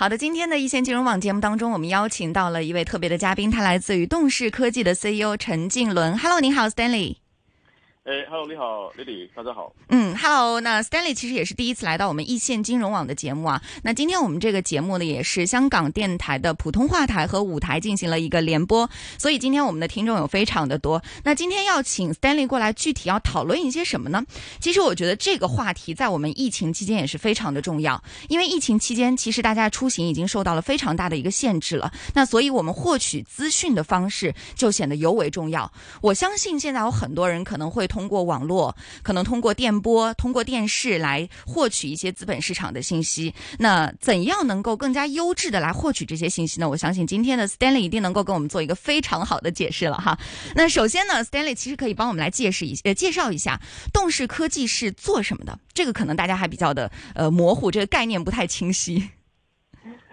好的，今天的一线金融网节目当中，我们邀请到了一位特别的嘉宾，他来自于动视科技的 CEO 陈静伦。Hello，你好，Stanley。哎，Hello，你好，Lily，大家好。嗯，Hello，那 Stanley 其实也是第一次来到我们易线金融网的节目啊。那今天我们这个节目呢，也是香港电台的普通话台和舞台进行了一个联播，所以今天我们的听众有非常的多。那今天要请 Stanley 过来，具体要讨论一些什么呢？其实我觉得这个话题在我们疫情期间也是非常的重要，因为疫情期间其实大家出行已经受到了非常大的一个限制了。那所以我们获取资讯的方式就显得尤为重要。我相信现在有很多人可能会通通过网络。可能通过电波、通过电视来获取一些资本市场的信息。那怎样能够更加优质的来获取这些信息呢？我相信今天的 Stanley 一定能够跟我们做一个非常好的解释了哈。那首先呢，Stanley 其实可以帮我们来介绍一呃介绍一下动视科技是做什么的。这个可能大家还比较的呃模糊，这个概念不太清晰。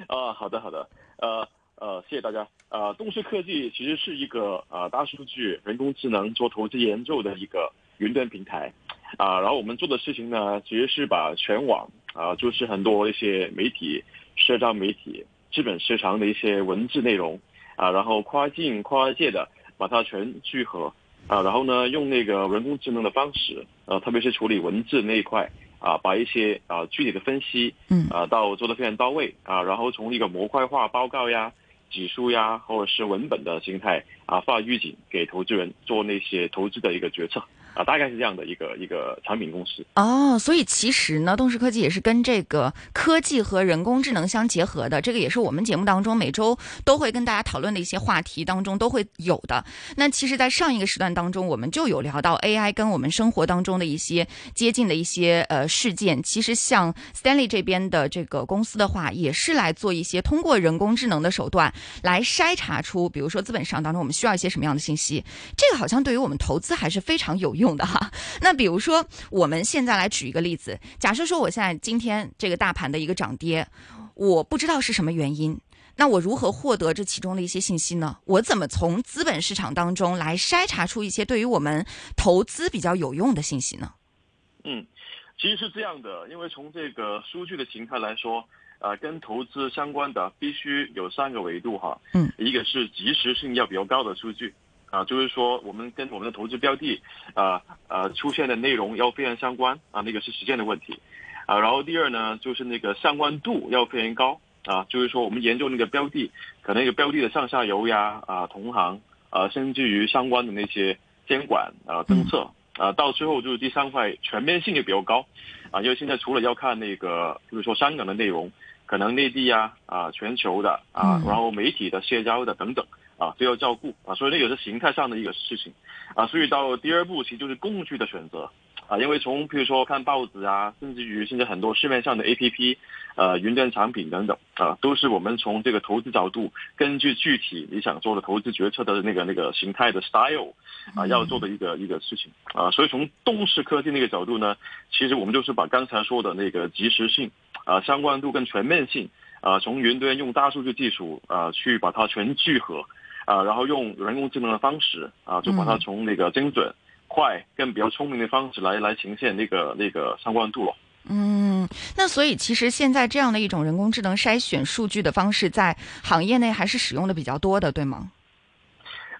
啊，好的好的，呃呃，谢谢大家。呃，动视科技其实是一个呃大数据、人工智能做投资研究的一个。云端平台，啊，然后我们做的事情呢，其实是把全网啊，就是很多一些媒体、社交媒体、资本市场的一些文字内容啊，然后跨境跨界的把它全聚合啊，然后呢，用那个人工智能的方式，呃，特别是处理文字那一块啊，把一些啊具体的分析，嗯，啊，到做的非常到位啊，然后从一个模块化报告呀、指数呀，或者是文本的形态啊，发预警给投资人做那些投资的一个决策。啊，大概是这样的一个一个产品公司哦，所以其实呢，动视科技也是跟这个科技和人工智能相结合的，这个也是我们节目当中每周都会跟大家讨论的一些话题当中都会有的。那其实，在上一个时段当中，我们就有聊到 AI 跟我们生活当中的一些接近的一些呃事件。其实，像 Stanley 这边的这个公司的话，也是来做一些通过人工智能的手段来筛查出，比如说资本市场当中我们需要一些什么样的信息。这个好像对于我们投资还是非常有用。用的哈，那比如说，我们现在来举一个例子，假设说我现在今天这个大盘的一个涨跌，我不知道是什么原因，那我如何获得这其中的一些信息呢？我怎么从资本市场当中来筛查出一些对于我们投资比较有用的信息呢？嗯，其实是这样的，因为从这个数据的形态来说，呃，跟投资相关的必须有三个维度哈，嗯，一个是及时性要比较高的数据。啊，就是说我们跟我们的投资标的，啊呃出现的内容要非常相关啊，那个是时间的问题，啊，然后第二呢，就是那个相关度要非常高啊，就是说我们研究那个标的，可能一个标的的上下游呀，啊同行啊，甚至于相关的那些监管啊政策啊，到最后就是第三块全面性也比较高啊，因为现在除了要看那个，比如说香港的内容，可能内地呀啊全球的啊，然后媒体的社交的等等。啊，都要照顾啊，所以那个是形态上的一个事情，啊，所以到第二步其实就是工具的选择，啊，因为从比如说看报纸啊，甚至于现在很多市面上的 A P P，呃，云端产品等等，啊，都是我们从这个投资角度，根据具体你想做的投资决策的那个那个形态的 style，啊，要做的一个一个事情，啊，所以从动视科技那个角度呢，其实我们就是把刚才说的那个及时性，啊，相关度跟全面性，啊，从云端用大数据技术，啊，去把它全聚合。啊，然后用人工智能的方式啊，就把它从那个精准、快、更比较聪明的方式来来呈现那个那个相关度了。嗯，那所以其实现在这样的一种人工智能筛选数据的方式，在行业内还是使用的比较多的，对吗？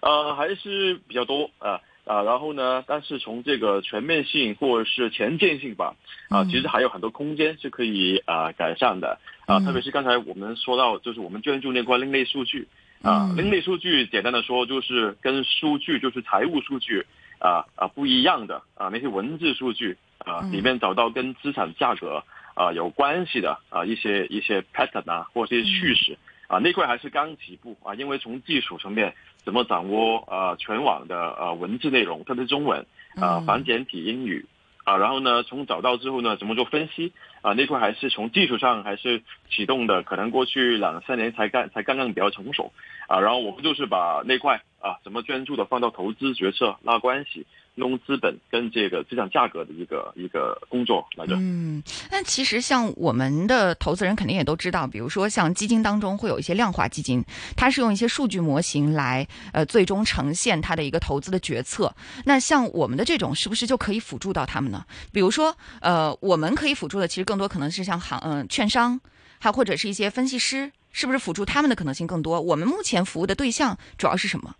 呃，还是比较多啊啊，然后呢，但是从这个全面性或者是前进性吧，啊，其实还有很多空间是可以啊改善的啊，特别是刚才我们说到，就是我们专注那块另类数据。啊，另类数据简单的说就是跟数据就是财务数据啊啊不一样的啊那些文字数据啊里面找到跟资产价格啊有关系的啊一些一些 pattern 啊或者一些叙事啊那块还是刚起步啊因为从技术层面怎么掌握啊全网的啊文字内容特别是中文啊繁简体英语。啊，然后呢，从找到之后呢，怎么做分析？啊，那块还是从技术上还是启动的，可能过去两三年才刚才刚刚比较成熟。啊，然后我们就是把那块啊，怎么专注的放到投资决策拉关系。用资本跟这个资产价格的一个一个工作来着。嗯，那其实像我们的投资人肯定也都知道，比如说像基金当中会有一些量化基金，它是用一些数据模型来呃最终呈现它的一个投资的决策。那像我们的这种是不是就可以辅助到他们呢？比如说呃，我们可以辅助的其实更多可能是像行嗯券商。还或者是一些分析师，是不是辅助他们的可能性更多？我们目前服务的对象主要是什么？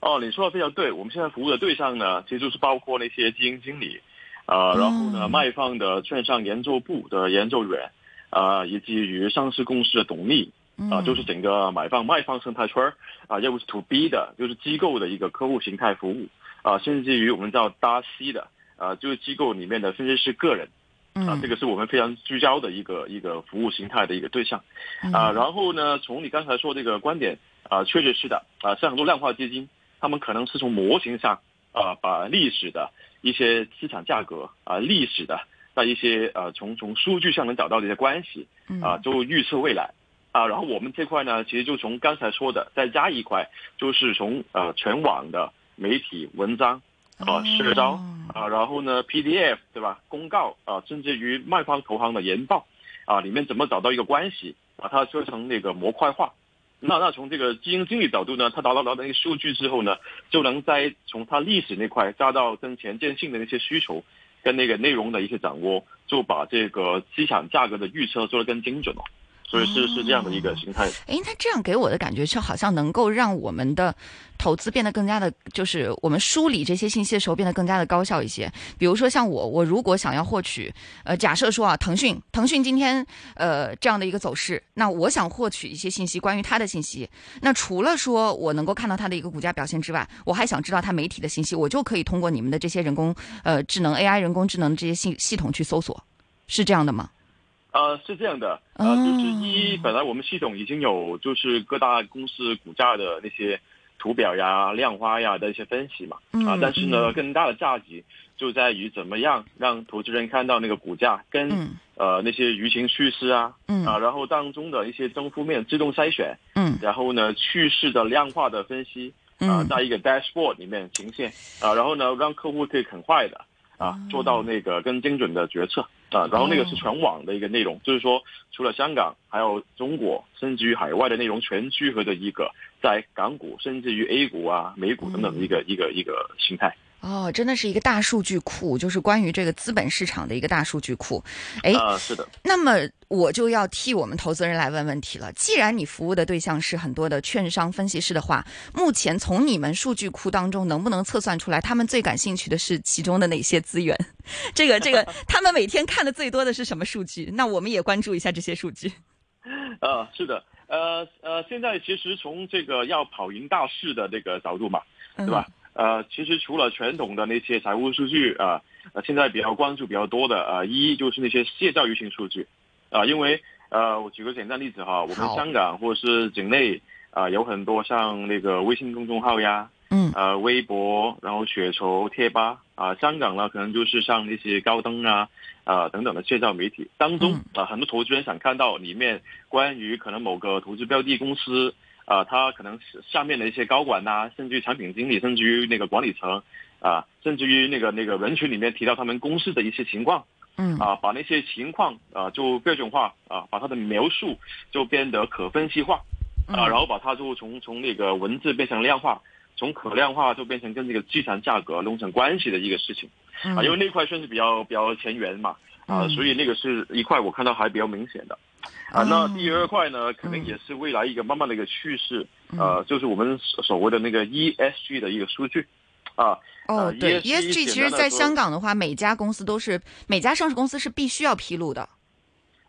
哦，你说的非常对。我们现在服务的对象呢，其实就是包括那些基金经理，呃，然后呢，卖方的券商研究部的研究员，啊，以及于上市公司的董秘，啊，就是整个买方卖方生态圈儿，啊，要不是 to B 的，就是机构的一个客户形态服务，啊，甚至于我们叫搭 C 的，啊，就是机构里面的分析师个人。啊，这个是我们非常聚焦的一个一个服务形态的一个对象，啊，然后呢，从你刚才说这个观点，啊，确实是的，啊，像很多量化基金，他们可能是从模型上，啊，把历史的一些资产价格，啊，历史的那一些呃，从从数据上能找到的一些关系，啊，就预测未来，啊，然后我们这块呢，其实就从刚才说的再加一块，就是从呃全网的媒体文章。啊，社交啊，然后呢，PDF 对吧？公告啊，甚至于卖方投行的研报啊，里面怎么找到一个关系，把它做成那个模块化？那那从这个基金经理角度呢，他达到到那个数据之后呢，就能在从他历史那块加到跟前瞻性的那些需求，跟那个内容的一些掌握，就把这个资产价格的预测做得更精准了。所以是是这样的一个形态。哎，那这样给我的感觉就好像能够让我们的投资变得更加的，就是我们梳理这些信息的时候变得更加的高效一些。比如说像我，我如果想要获取，呃，假设说啊，腾讯，腾讯今天呃这样的一个走势，那我想获取一些信息关于它的信息。那除了说我能够看到它的一个股价表现之外，我还想知道它媒体的信息，我就可以通过你们的这些人工呃智能 AI 人工智能这些系系统去搜索，是这样的吗？呃，是这样的，呃，就是一本来我们系统已经有就是各大公司股价的那些图表呀、量化呀的一些分析嘛，啊，但是呢，更大的价值就在于怎么样让投资人看到那个股价跟呃那些舆情趋势啊，啊，然后当中的一些正负面自动筛选，嗯，然后呢趋势的量化的分析啊，在一个 dashboard 里面呈现啊，然后呢让客户可以很快的啊做到那个更精准的决策。啊，然后那个是全网的一个内容，就是说除了香港，还有中国，甚至于海外的内容全聚合的一个在港股，甚至于 A 股啊、美股等等的一个一个一个形态。哦，真的是一个大数据库，就是关于这个资本市场的一个大数据库。哎，是的。那么我就要替我们投资人来问问题了。既然你服务的对象是很多的券商分析师的话，目前从你们数据库当中能不能测算出来，他们最感兴趣的是其中的哪些资源？这个这个，他们每天看的最多的是什么数据？那我们也关注一下这些数据。啊，是的，呃呃，现在其实从这个要跑赢大势的这个角度嘛，对吧？呃，其实除了传统的那些财务数据啊，呃，现在比较关注比较多的啊，一就是那些谢兆舆情数据，啊，因为呃，我举个简单例子哈，我们香港或者是境内啊，有很多像那个微信公众号呀，嗯，呃，微博，然后雪球贴吧啊，香港呢可能就是像那些高登啊，啊等等的介绍媒体当中啊，很多投资人想看到里面关于可能某个投资标的公司。啊，他可能是下面的一些高管呐，甚至于产品经理，甚至于那个管理层，啊，甚至于那个那个人群里面提到他们公司的一些情况，嗯，啊，把那些情况啊就标准化，啊，把它的描述就变得可分析化，啊，然后把它就从从那个文字变成量化，从可量化就变成跟这个资产价格弄成关系的一个事情，啊，因为那块算是比较比较前沿嘛，啊，所以那个是一块我看到还比较明显的。啊，那第二块呢，肯定也是未来一个慢慢的一个趋势，呃，就是我们所谓的那个 ESG 的一个数据，啊，哦，对，ESG 其实在香港的话，每家公司都是每家上市公司是必须要披露的，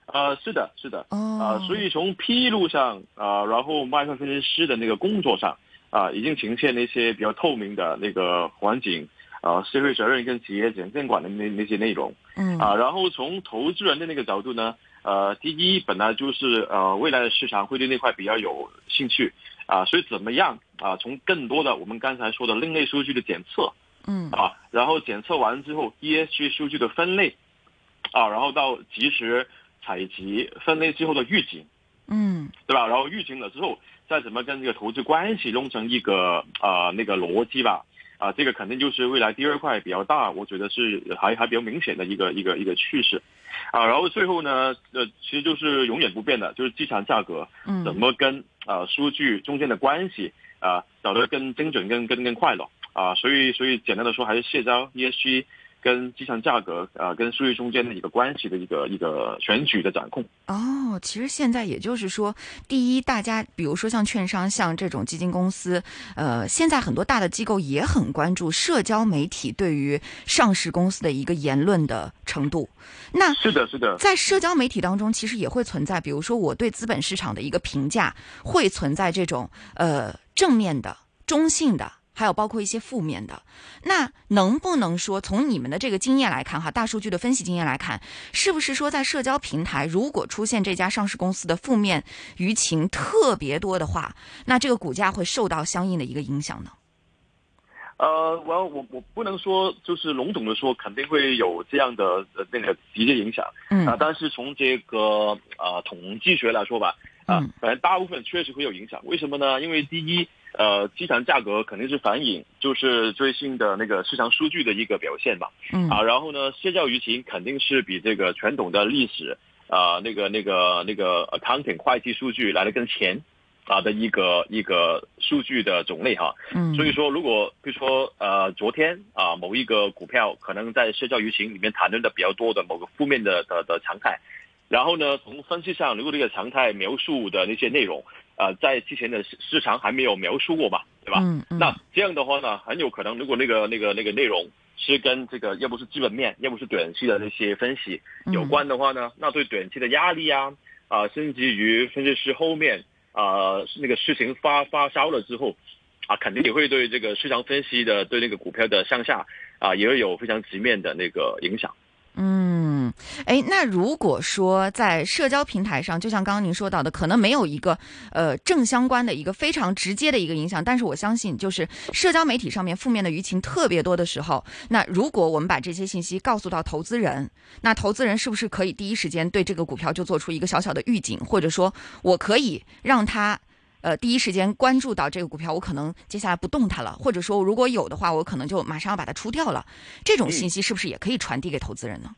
呃，是的，是的，啊，所以从披露上啊，然后麦克分析师的那个工作上啊，已经呈现那些比较透明的那个环境啊，社会责任跟企业监管的那那些内容，嗯，啊，然后从投资人的那个角度呢。呃，第一本来就是呃，未来的市场会对那块比较有兴趣啊，所以怎么样啊？从更多的我们刚才说的另类数据的检测，嗯啊，然后检测完之后，ESG 数据的分类啊，然后到及时采集分类之后的预警，嗯，对吧？然后预警了之后，再怎么跟这个投资关系弄成一个啊那个逻辑吧。啊，这个肯定就是未来第二块比较大，我觉得是还还比较明显的一个一个一个趋势，啊，然后最后呢，呃，其实就是永远不变的，就是机场价格，嗯，怎么跟啊数据中间的关系啊找得更精准、更更更快乐。啊，所以所以简单的说，还是社交 ESG 跟机场价格啊跟数据中间的一个关系的一个一个选举的掌控。哦，其实现在也就是说，第一，大家比如说像券商、像这种基金公司，呃，现在很多大的机构也很关注社交媒体对于上市公司的一个言论的程度。那是的，是的，在社交媒体当中，其实也会存在，比如说我对资本市场的一个评价，会存在这种呃正面的、中性的。还有包括一些负面的，那能不能说从你们的这个经验来看，哈，大数据的分析经验来看，是不是说在社交平台如果出现这家上市公司的负面舆情特别多的话，那这个股价会受到相应的一个影响呢？呃，我我我不能说就是笼统的说肯定会有这样的呃那个直接影响，嗯啊，但是从这个呃统计学来说吧，啊，反正大部分确实会有影响。为什么呢？因为第一。呃，机场价格肯定是反映就是最新的那个市场数据的一个表现吧。嗯啊，然后呢，社交舆情肯定是比这个传统的历史啊那个那个那个 accounting 会计数据来的更前啊的一个一个数据的种类哈。嗯，所以说，如果比如说呃昨天啊某一个股票可能在社交舆情里面谈论的比较多的某个负面的的的常态，然后呢从分析上如果这个常态描述的那些内容。呃，在之前的市市场还没有描述过嘛，对吧？嗯嗯。那这样的话呢，很有可能，如果那个那个那个内容是跟这个要不是基本面，要不是短期的那些分析有关的话呢，那对短期的压力啊，啊，甚至于分析师后面啊那个事情发发烧了之后，啊，肯定也会对这个市场分析的对那个股票的向下啊，也会有非常直面的那个影响。嗯，哎，那如果说在社交平台上，就像刚刚您说到的，可能没有一个呃正相关的一个非常直接的一个影响，但是我相信，就是社交媒体上面负面的舆情特别多的时候，那如果我们把这些信息告诉到投资人，那投资人是不是可以第一时间对这个股票就做出一个小小的预警，或者说我可以让他呃第一时间关注到这个股票，我可能接下来不动它了，或者说如果有的话，我可能就马上要把它出掉了，这种信息是不是也可以传递给投资人呢？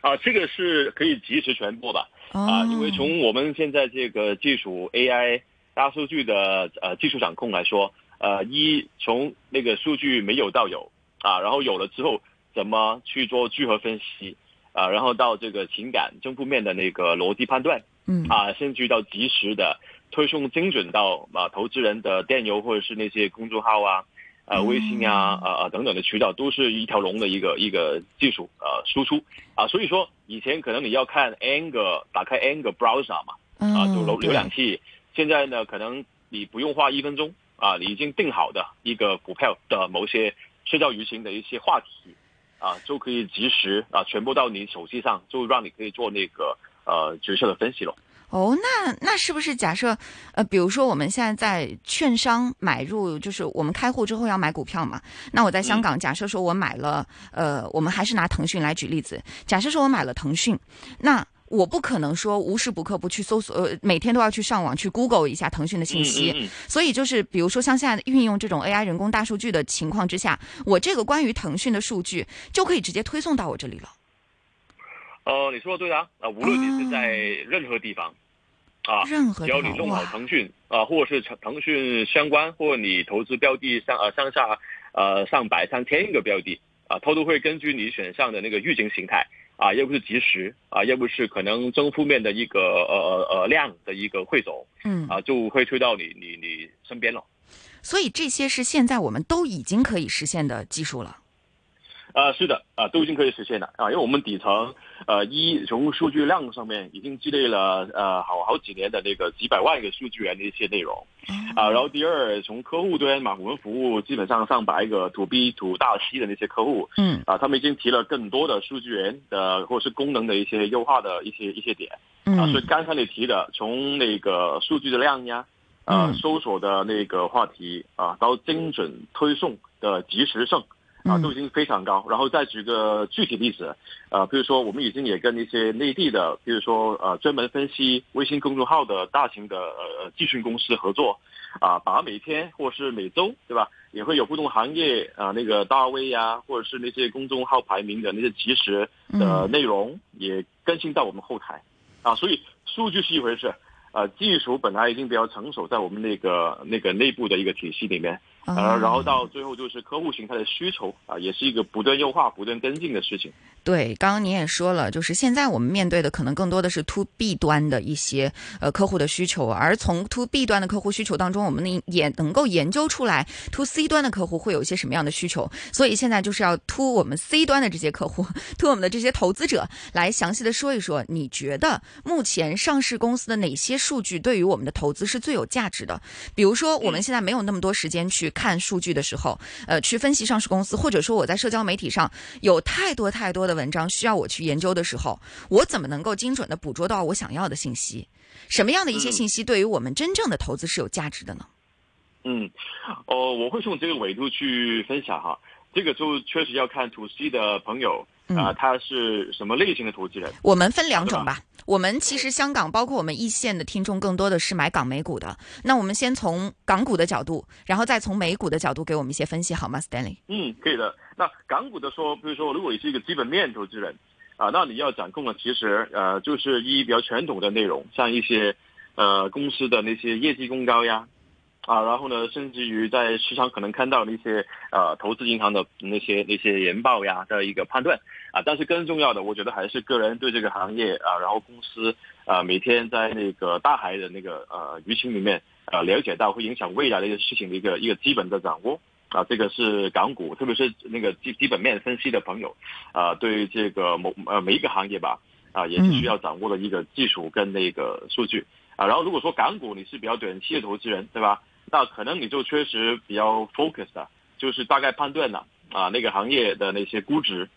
啊，这个是可以及时传播的啊，因为从我们现在这个技术 AI 大数据的呃技术掌控来说，呃，一从那个数据没有到有啊，然后有了之后怎么去做聚合分析啊，然后到这个情感正负面的那个逻辑判断，嗯啊，甚至到及时的推送精准到啊投资人的电邮或者是那些公众号啊。呃，微信啊，啊啊等等的渠道都是一条龙的一个一个技术呃输出。啊，所以说以前可能你要看 N 个打开 N 个 browser 嘛，啊，就浏浏览器，现在呢可能你不用花一分钟啊，你已经定好的一个股票的某些社交舆情的一些话题啊，就可以及时啊传播到你手机上，就让你可以做那个呃决策的分析了。哦，那那是不是假设，呃，比如说我们现在在券商买入，就是我们开户之后要买股票嘛？那我在香港，假设说我买了，呃，我们还是拿腾讯来举例子，假设说我买了腾讯，那我不可能说无时不刻不去搜索，呃，每天都要去上网去 Google 一下腾讯的信息。所以就是，比如说像现在运用这种 AI 人工大数据的情况之下，我这个关于腾讯的数据就可以直接推送到我这里了。呃，你说的对啊，啊，无论你是在任何地方，啊，只要你弄好腾讯啊，或者是腾腾讯相关，或者你投资标的上呃上下呃上百上千个标的啊，它都会根据你选项的那个预警形态啊，要不是及时啊，要不是可能正负面的一个呃呃量的一个汇总，嗯啊，就会推到你你你身边了。所以这些是现在我们都已经可以实现的技术了。啊，是的，啊，都已经可以实现了啊，因为我们底层，呃，一从数据量上面已经积累了呃好好几年的那个几百万个数据源的一些内容，啊，然后第二从客户端嘛，我们服务基本上上百个 to B to 大 C 的那些客户，嗯，啊，他们已经提了更多的数据源的或者是功能的一些优化的一些一些点，啊，所以刚才你提的从那个数据的量呀，啊，搜索的那个话题啊，到精准推送的及时性。啊，都已经非常高。然后再举个具体例子，呃，比如说我们已经也跟一些内地的，比如说呃专门分析微信公众号的大型的呃咨询公司合作，啊，把每天或是每周，对吧，也会有不同行业啊那个大 V 呀，或者是那些公众号排名的那些及时的内容也更新到我们后台，啊，所以数据是一回事，呃，技术本来已经比较成熟，在我们那个那个内部的一个体系里面。呃，然后到最后就是客户形态的需求啊，也是一个不断优化、不断跟进的事情。对，刚刚您也说了，就是现在我们面对的可能更多的是 to B 端的一些呃客户的需求，而从 to B 端的客户需求当中，我们呢也能够研究出来 to C 端的客户会有一些什么样的需求。所以现在就是要 to 我们 C 端的这些客户，to 我们的这些投资者来详细的说一说，你觉得目前上市公司的哪些数据对于我们的投资是最有价值的？比如说我们现在没有那么多时间去看数据的时候，呃，去分析上市公司，或者说我在社交媒体上有太多太多的文章需要我去研究的时候，我怎么能够精准的捕捉到我想要的信息？什么样的一些信息对于我们真正的投资是有价值的呢？嗯，哦，我会从这个维度去分享哈，这个就确实要看 to C 的朋友啊，他是什么类型的投资人。我们分两种吧。我们其实香港包括我们一线的听众更多的是买港美股的。那我们先从港股的角度，然后再从美股的角度给我们一些分析好吗，Stanley？嗯，可以的。那港股的说，比如说如果你是一个基本面投资人啊，那你要掌控的其实呃就是一比较传统的内容，像一些呃公司的那些业绩公告呀。啊，然后呢，甚至于在市场可能看到的一些呃投资银行的那些那些研报呀的一个判断啊，但是更重要的，我觉得还是个人对这个行业啊，然后公司啊每天在那个大海的那个呃舆情里面呃了解到会影响未来的一个事情的一个一个基本的掌握。啊，这个是港股，特别是那个基基本面分析的朋友啊，对这个某呃每一个行业吧啊，也是需要掌握的一个技术跟那个数据。啊，然后如果说港股你是比较短期的投资人，对吧？那可能你就确实比较 focus 的，就是大概判断了啊那个行业的那些估值，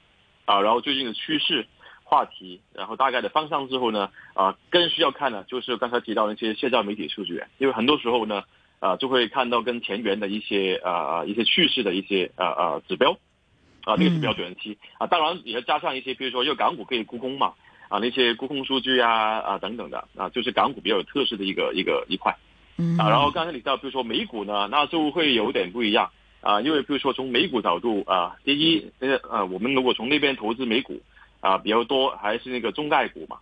啊然后最近的趋势话题，然后大概的方向之后呢，啊更需要看的就是刚才提到那些社交媒体数据，因为很多时候呢，啊就会看到跟前沿的一些啊一些趋势的一些啊啊指标，啊那个是比较短期啊，当然也要加上一些，比如说因为港股可以沽空嘛，啊那些沽空数据啊啊等等的啊，就是港股比较有特色的一个一个一块。啊，然后刚才你知道，比如说美股呢，那就会有点不一样啊，因为比如说从美股角度啊，第一，那个呃，我们如果从那边投资美股啊比较多，还是那个中概股嘛，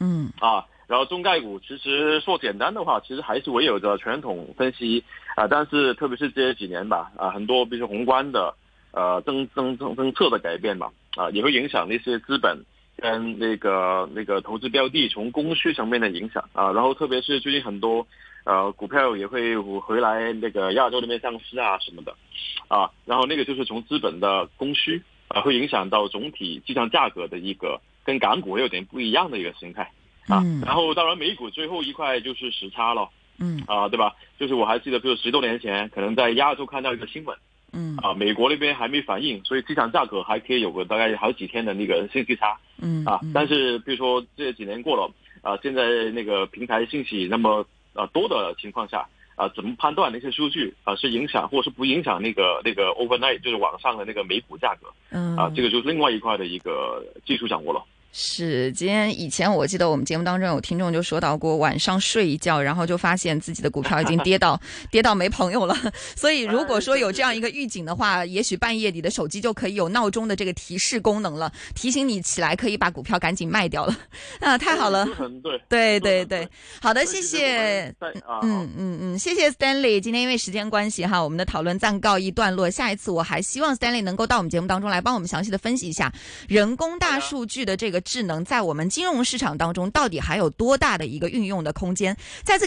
嗯，啊，然后中概股其实说简单的话，其实还是唯有着传统分析啊，但是特别是这几年吧，啊，很多比如说宏观的呃政政政政策的改变嘛，啊，也会影响那些资本跟那个那个投资标的从供需层面的影响啊，然后特别是最近很多。呃，股票也会回来那个亚洲那边上市啊什么的，啊，然后那个就是从资本的供需啊，会影响到总体计算价格的一个跟港股有点不一样的一个形态。啊。然后当然美股最后一块就是时差了，嗯，啊，对吧？就是我还记得，比如十多年前可能在亚洲看到一个新闻，嗯，啊，美国那边还没反应，所以机场价格还可以有个大概好几天的那个 信息差，嗯，啊，但是比如说这几年过了，啊，现在那个平台信息那么。啊，多的情况下，啊，怎么判断那些数据啊是影响或是不影响那个那个 overnight 就是网上的那个美股价格？嗯，啊，这个就是另外一块的一个技术掌握了。是，今天以前我记得我们节目当中有听众就说到过，晚上睡一觉，然后就发现自己的股票已经跌到 跌到没朋友了。所以如果说有这样一个预警的话，也许半夜你的手机就可以有闹钟的这个提示功能了，提醒你起来可以把股票赶紧卖掉了。啊，太好了，对对对，好的，谢谢。嗯嗯嗯，谢谢 Stanley。今天因为时间关系哈，我们的讨论暂告一段落。下一次我还希望 Stanley 能够到我们节目当中来帮我们详细的分析一下人工大数据的这个。智能在我们金融市场当中到底还有多大的一个运用的空间？再次感。